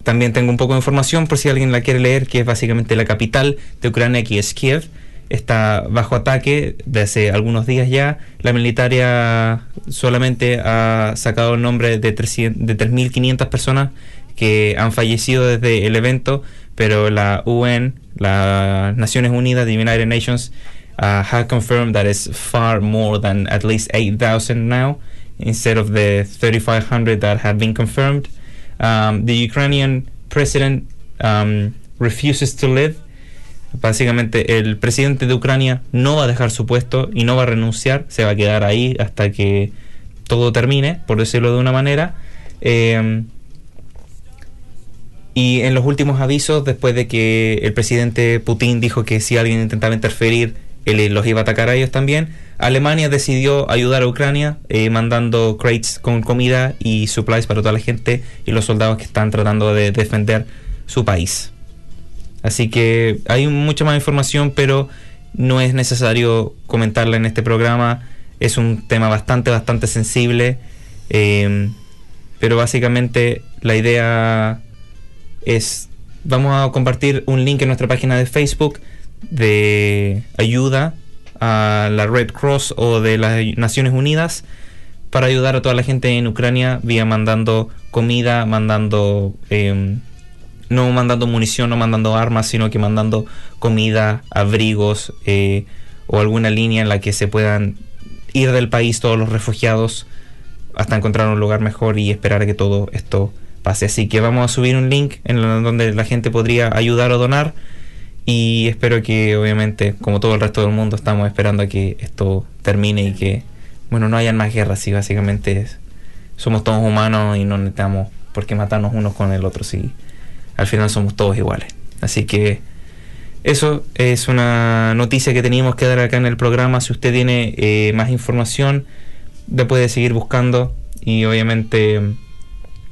también tengo un poco de información por si alguien la quiere leer, que es básicamente la capital de Ucrania, que es Kiev. Está bajo ataque desde hace algunos días ya. La militaria solamente ha sacado el nombre de 300 de 3.500 personas que han fallecido desde el evento, pero la UN, las Naciones Unidas, the United Nations, uh, have confirmed that it's far more than at least 8,000 now, instead of the 3,500 that have been confirmed. Um, the Ukrainian president um, refuses to live. Básicamente, el presidente de Ucrania no va a dejar su puesto y no va a renunciar, se va a quedar ahí hasta que todo termine, por decirlo de una manera. Eh, y en los últimos avisos, después de que el presidente Putin dijo que si alguien intentaba interferir, él los iba a atacar a ellos también, Alemania decidió ayudar a Ucrania eh, mandando crates con comida y supplies para toda la gente y los soldados que están tratando de defender su país. Así que hay mucha más información, pero no es necesario comentarla en este programa. Es un tema bastante, bastante sensible. eh, pero básicamente la idea es, vamos a compartir un link en nuestra página de Facebook de ayuda a la Red Cross o de las Naciones Unidas para ayudar a toda la gente en Ucrania vía mandando comida, mandando eh, no mandando munición, no mandando armas, sino que mandando comida, abrigos eh, o alguna línea en la que se puedan ir del país todos los refugiados hasta encontrar un lugar mejor y esperar a que todo esto pase. Así que vamos a subir un link en donde la gente podría ayudar o donar y espero que obviamente como todo el resto del mundo estamos esperando a que esto termine y que bueno no hayan más guerras y básicamente es- somos todos humanos y no necesitamos por qué matarnos unos con el otro si al final somos todos iguales. Así que eso es una noticia que teníamos que dar acá en el programa. Si usted tiene eh, más información, la puede seguir buscando y obviamente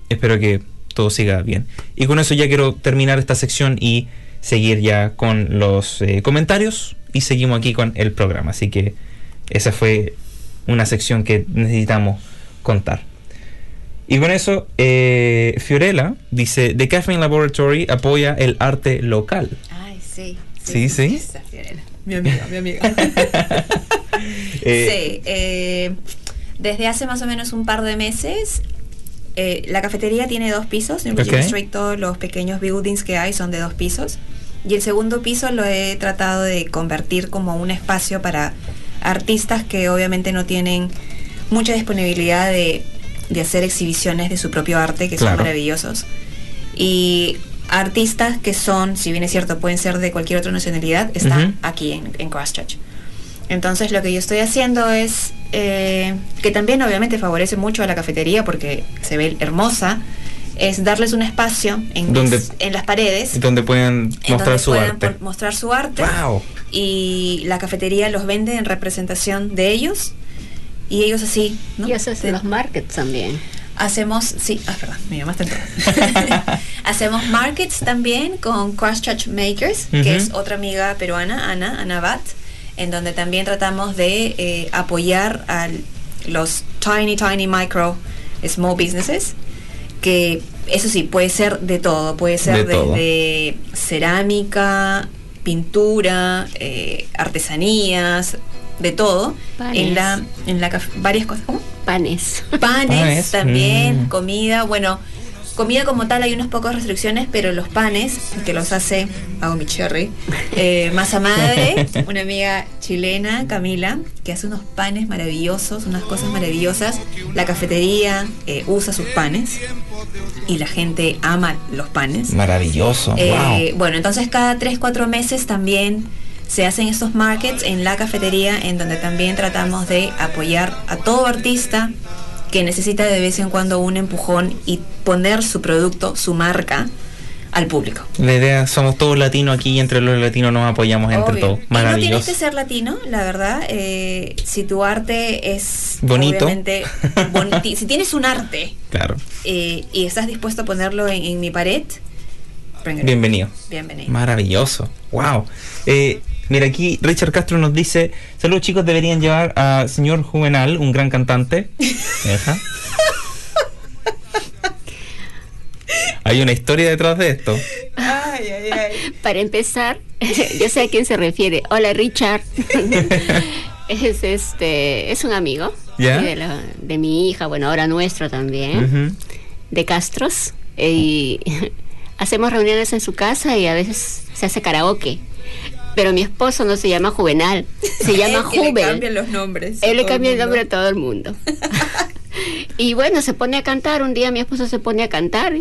espero que todo siga bien. Y con eso ya quiero terminar esta sección y seguir ya con los eh, comentarios y seguimos aquí con el programa. Así que esa fue una sección que necesitamos contar. Y con eso, eh, Fiorella dice, The Caffeine Laboratory apoya el arte local. Ay, sí. Sí, sí. esa Fiorella. Mi amiga, mi amiga. Eh, sí, eh, desde hace más o menos un par de meses, eh, la cafetería tiene dos pisos. En. Street todos los pequeños buildings que hay son de dos pisos. Y el segundo piso lo he tratado de convertir como un espacio para artistas que obviamente no tienen mucha disponibilidad de, de hacer exhibiciones de su propio arte, que Claro. son maravillosos. Y artistas que son, si bien es cierto, pueden ser de cualquier otra nacionalidad, están aquí en, en Christchurch. Entonces lo que yo estoy haciendo es, eh, que también obviamente favorece mucho a la cafetería porque se ve hermosa, es darles un espacio en, Donde- en las paredes. donde pueden en mostrar donde su puedan arte. mostrar su arte. Wow. Y la cafetería los vende en representación de ellos. Y ellos así, ¿no? Y haces Te- los markets también. Hacemos, sí, ah, perdón, me llamaste en todo. Hacemos markets también con Christchurch Makers, que es otra amiga peruana, Ana, Ana Bat, en donde también tratamos de eh, apoyar a los tiny, tiny micro small businesses, que eso sí, puede ser de todo, puede ser De todo. desde cerámica, pintura, eh, artesanías, de todo. Panes. En la, en la varias cosas. ¿Cómo? Panes. Panes, Panes, también, mm. comida. Bueno, comida como tal hay unas pocas restricciones, pero los panes, que los hace, hago mi cherry, eh, masa madre, una amiga chilena, Camila, que hace unos panes maravillosos, unas cosas maravillosas. La cafetería eh, usa sus panes y la gente ama los panes. Maravilloso. Eh, wow. Bueno, entonces cada 3, 4 meses también se hacen estos markets en la cafetería en donde también tratamos de apoyar a todo artista que necesita de vez en cuando un empujón y poner su producto, su marca al público. La idea, somos todos latinos aquí y entre los latinos nos apoyamos entre todos. Y no tienes Maravilloso. que ser latino, la verdad. eh, si tu arte es Bonito. obviamente boniti- si tienes un arte Claro. eh, y estás dispuesto a ponerlo en, en mi pared. Bienvenido. Bienvenido. Maravilloso. Wow. Eh, mira, aquí Richard Castro nos dice: Saludos chicos, deberían llevar a señor Juvenal, un gran cantante. Ajá. Hay una historia detrás de esto. Ay, ay, ay. Para empezar, yo sé a quién se refiere. Hola Richard. es este, es un amigo de, la- de mi hija, bueno, ahora nuestro también, de Castros. Y hacemos reuniones en su casa y a veces se hace karaoke. Pero mi esposo no se llama Juvenal, se llama que le cambian los nombres. Él le cambia el nombre a todo el mundo. y bueno, se pone a cantar. Un día mi esposo se pone a cantar.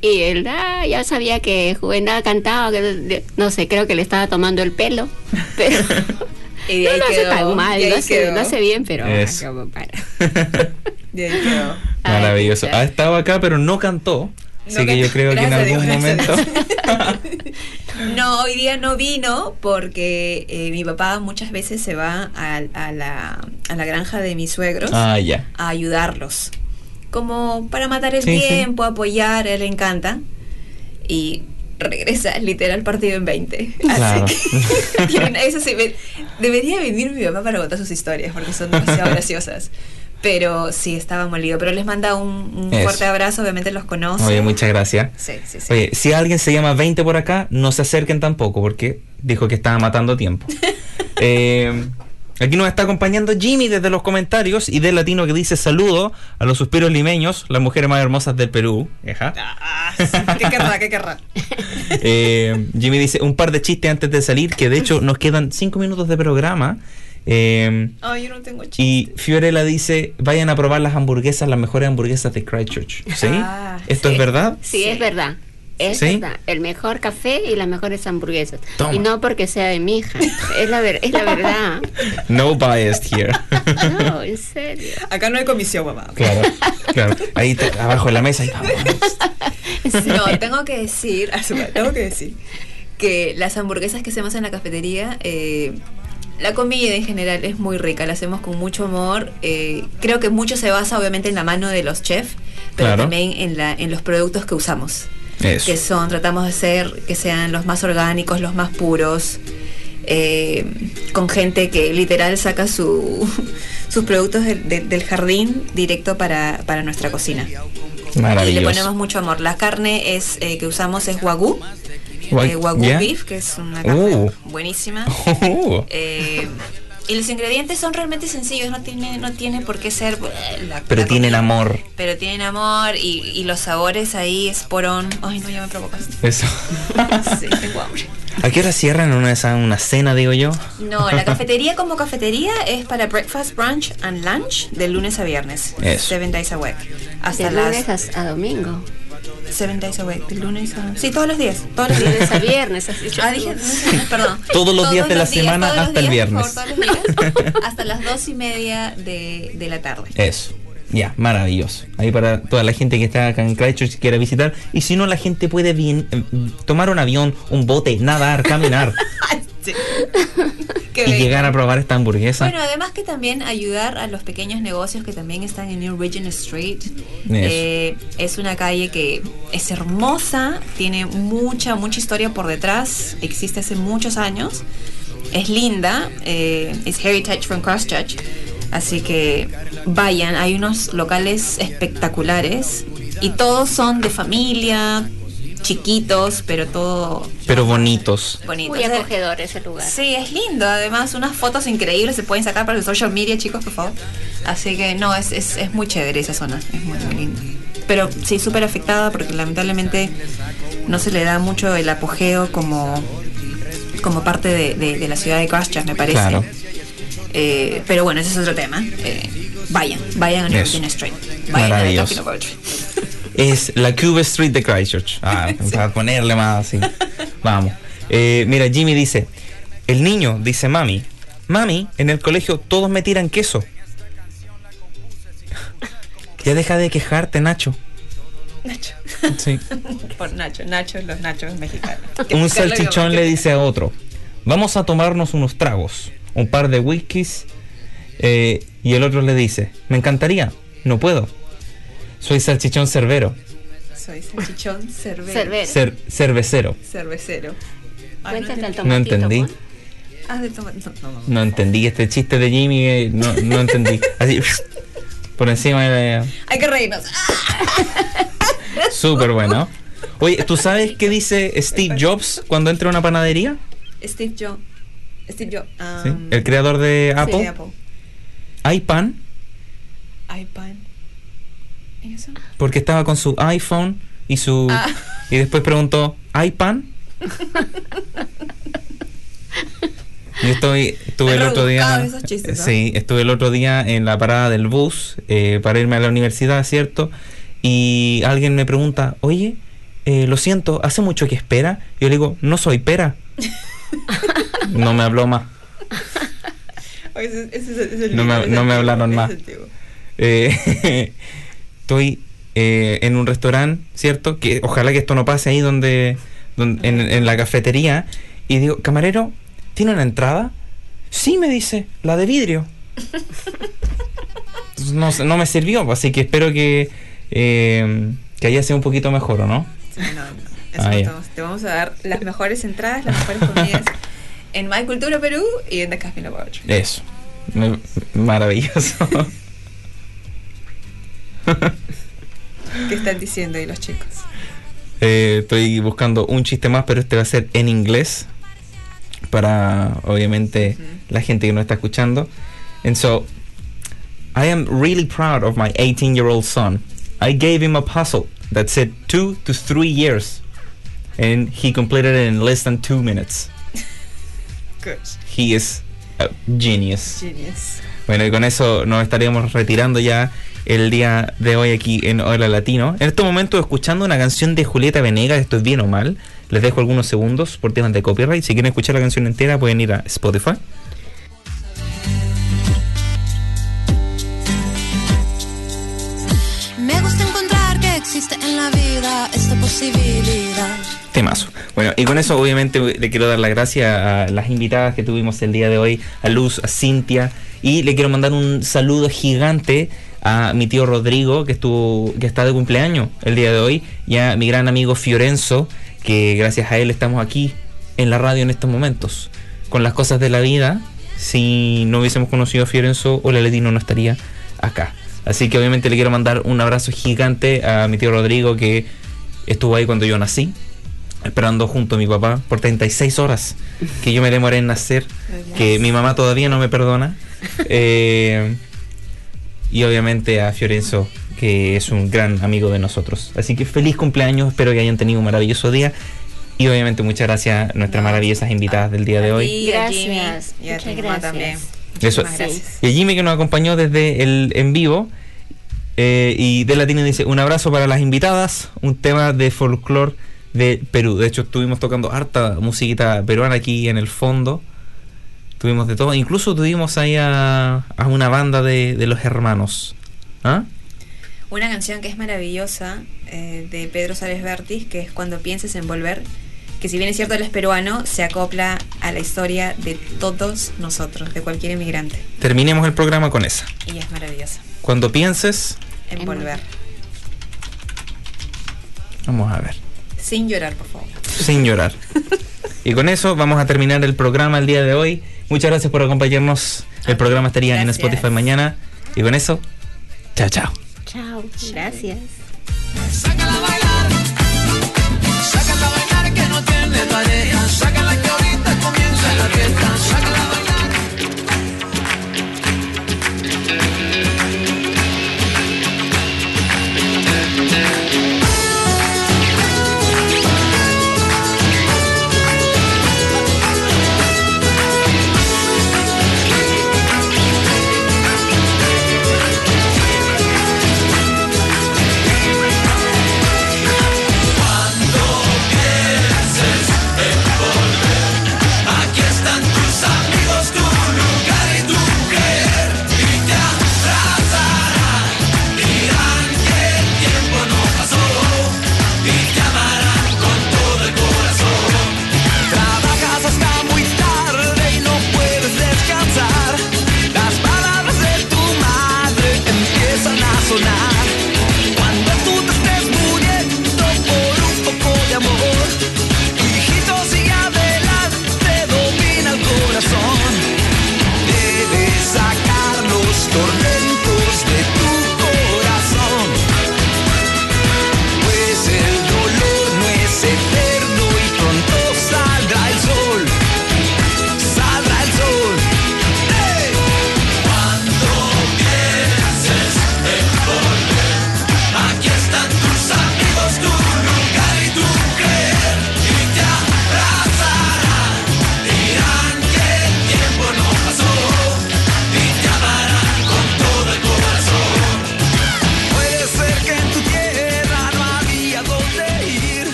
Y él ah, ya sabía que Juvenal cantaba. que no sé, creo que le estaba tomando el pelo. Pero Y de ahí no lo hace quedó, tan mal, no hace, quedó. no hace bien, pero. ah, Eso. como para. De ahí quedó. Ay, Maravilloso. Ha estado acá, pero no cantó. Así No que yo creo que en Dios, algún momento. No, hoy día no vino porque eh, mi papá muchas veces se va a, a la, a la granja de mis suegros ah, ya. a ayudarlos. Como para matar el Sí, sí. tiempo, apoyar, a él le encanta. Y regresa literal partido en 20. Claro. Así que eso sí, ve- debería venir mi papá para contar sus historias porque son demasiado graciosas. Pero sí, estaba molido. Pero les manda un, fuerte abrazo, obviamente los conoce. Oye, muchas gracias. Sí, sí, sí. Oye, si alguien se llama 20 por acá, no se acerquen tampoco, porque dijo que estaba matando tiempo. Eh, aquí nos está acompañando Jimmy desde los comentarios y del latino que dice saludo a los suspiros limeños, las mujeres más hermosas del Perú. Ajá. Ah. ¿Qué querrá? ¿Qué querrá? Eh, Jimmy dice un par de chistes antes de salir, que de hecho nos quedan 5 minutos de programa. Eh, Ay, yo no tengo chiste. y Fiorella dice, vayan a probar las hamburguesas, las mejores hamburguesas de Christchurch. ¿Sí? Ah, ¿Esto sí. es verdad? Sí, Sí. es verdad. Es ¿Sí? verdad. El mejor café y las mejores hamburguesas. Toma. Y no porque sea de mi hija. Es la, ver- es la verdad. No biased here. No, en serio. Acá no hay comisión, mamá. Claro, claro. Ahí te- abajo de la mesa. y vamos. No, tengo que decir, tengo que decir que las hamburguesas que hacemos en la cafetería, eh, la comida en general es muy rica, la hacemos con mucho amor. eh, creo que mucho se basa obviamente en la mano de los chefs, pero Claro. también en, la, en los productos que usamos. Eso. Que son, tratamos de hacer que sean los más orgánicos, los más puros. eh, con gente que literal saca su, sus productos del- jardín directo para, para nuestra cocina. Y le Maravilloso. ponemos mucho amor. La carne es eh, que usamos es wagyu, eh, wagyu ¿ya? beef, que es una carne Uh. buenísima. Oh, Eh, y los ingredientes son realmente sencillos, no tiene, no tiene por qué ser. eh, la- pero la tienen comida. amor. Pero tienen amor y, y los sabores ahí es porón. Ay, no, ya me provocaste. Eso. Sí, tengo hambre. ¿A qué hora cierran una, esa- una cena, digo yo? No, la cafetería como cafetería es para breakfast, brunch and lunch de lunes a viernes. Eso. Seven days a week. Hasta De las lunes a, a domingo. Seven days a week. De lunes a Sí, todos los días. Todos los días. lunes a viernes. Ah, dije, perdón. Todos los días de la semana hasta el días, por viernes. favor, todos los días, hasta las dos y media de, de la tarde. Eso. Ya, maravilloso. Ahí para toda la gente que está acá en Christchurch y quiera visitar. Y si no, la gente puede bien, eh, tomar un avión, un bote, nadar, caminar Sí. Y bello. llegar a probar esta hamburguesa. Bueno, además que también ayudar a los pequeños negocios que también están en New Regent Street. Eh, es una calle que es hermosa, tiene mucha, mucha historia por detrás, existe hace muchos años, es linda, eh, es Heritage from Christchurch, así que vayan, hay unos locales espectaculares y todos son de familia, chiquitos, pero todo Pero bonitos. bonito. Muy acogedor ese lugar. Sí, es lindo. Además, unas fotos increíbles se pueden sacar para el social media, chicos, por favor. Así que no, es, es, es muy chévere esa zona. Es muy, muy lindo. Pero sí, súper afectada porque lamentablemente no se le da mucho el apogeo como, como parte de, de- de la ciudad de Christchurch, me parece. Claro. Eh, pero bueno, ese es otro tema. Eh, vayan, vayan a. Virginia Street. Vayan a Maravilloso. Es la Cuba Street de Christchurch. Ah, para ponerle más así. Vamos. Eh, mira, Jimmy dice, el niño dice mami, mami, en el colegio todos me tiran queso. Ya deja de quejarte, Nacho. Nacho. Sí. Por Nacho, Nacho, los Nachos mexicanos. Un salchichón le dice a otro, vamos a tomarnos unos tragos, un par de whiskies, eh, y el otro le dice, me encantaría, no puedo. Soy salchichón cervero, Soy salchichón cervero. Cervero. cer- cervecero. Cervecero. Ay, no el entendí. No entendí. Ah, tomate. No, no, no. No entendí este chiste de Jimmy, eh, no, no entendí. Así, por encima de... Hay que reírnos. Súper bueno. Oye, ¿tú sabes qué dice Steve Jobs cuando entra a una panadería? Steve Jobs. Steve Jobs. Sí, um, El creador de sí, Apple. de Apple. ¿Hay pan? iPad. ¿Y eso? Porque estaba con su iPhone y su... Ah. Y después preguntó, ¿hay pan? Yo estoy, estuve el otro día... Sí, estuve el otro día en la parada del bus eh, para irme a la universidad, ¿cierto? Y alguien me pregunta, oye, eh, lo siento, ¿hace mucho que espera? Yo le digo, no soy pera. no me habló más. Oye, ese- ese es- ese es el No me- no hablaron más. Eh, estoy eh, en un restaurante, ¿cierto? Que ojalá que esto no pase ahí donde, donde- en, en la cafetería. Y digo, camarero, ¿tiene una entrada? Sí, me dice, la de vidrio. No, no me sirvió, así que espero que, eh, que haya sido un poquito mejor, ¿o no? Sí, no, no. Eso Ah, te vamos- a dar las mejores entradas, las mejores comidas en My Cultura Perú y en The Café Poetry. Eso. Maravilloso. ¿Qué están diciendo ahí los chicos? Eh, estoy buscando un chiste más, pero este va a ser en inglés. Para, obviamente, la gente que no está escuchando. And so, I am really proud of my 18 year old son. I gave him a puzzle that said two to three years. And he completed it in less than two minutes. Good. He is a genius. Genius. Bueno, y con eso nos estaríamos retirando ya el día de hoy aquí en Hora Latino. En este momento escuchando una canción de Julieta Venegas, esto es bien o mal. Les dejo algunos segundos por temas de copyright. Si quieren escuchar la canción entera pueden ir a Spotify. Me gusta encontrar que existe en la vida esta posibilidad. Temazo. Bueno, y con eso obviamente le quiero dar las gracias a las invitadas que tuvimos el día de hoy, a Luz, a Cintia, y le quiero mandar un saludo gigante a mi tío Rodrigo, que estuvo, que está de cumpleaños el día de hoy, y a mi gran amigo Fiorenzo, que gracias a él estamos aquí en la radio en estos momentos. Con las cosas de la vida, si no hubiésemos conocido a Fiorenzo, Hola Latino no estaría acá. Así que obviamente le quiero mandar un abrazo gigante a mi tío Rodrigo, que estuvo ahí cuando yo nací esperando junto a mi papá por 36 horas que yo me demoré en nacer, que mi mamá todavía no me perdona. Eh, y obviamente a Fiorenzo, que es un gran amigo de nosotros. Así que feliz cumpleaños, espero que hayan tenido un maravilloso día. Y obviamente muchas gracias a nuestras maravillosas invitadas del día de hoy. Y a Gracias, Jimmy y a muchas tu mamá gracias. también. Eso. Muchísimas gracias. Y a Jimmy que nos acompañó desde el en vivo. Eh, y de Latina dice, un abrazo para las invitadas, un tema de folclore de Perú. De hecho, estuvimos tocando harta musiquita peruana aquí en el fondo. Tuvimos de todo. Incluso tuvimos ahí a, a una banda de, de los hermanos. ¿Ah? Una canción que es maravillosa eh, de Pedro Sales Vértiz, que es Cuando pienses en volver, que si bien es cierto él es peruano, se acopla a la historia de todos nosotros, de cualquier inmigrante. Terminemos el programa con esa. Y es maravillosa. Cuando pienses, En En volver. vamos a ver. Sin llorar, por favor. sin llorar. Y con eso vamos a terminar el programa el día de hoy. Muchas gracias por acompañarnos. El programa estaría en. Spotify mañana. Y con eso, chao, chao. Chao. Gracias.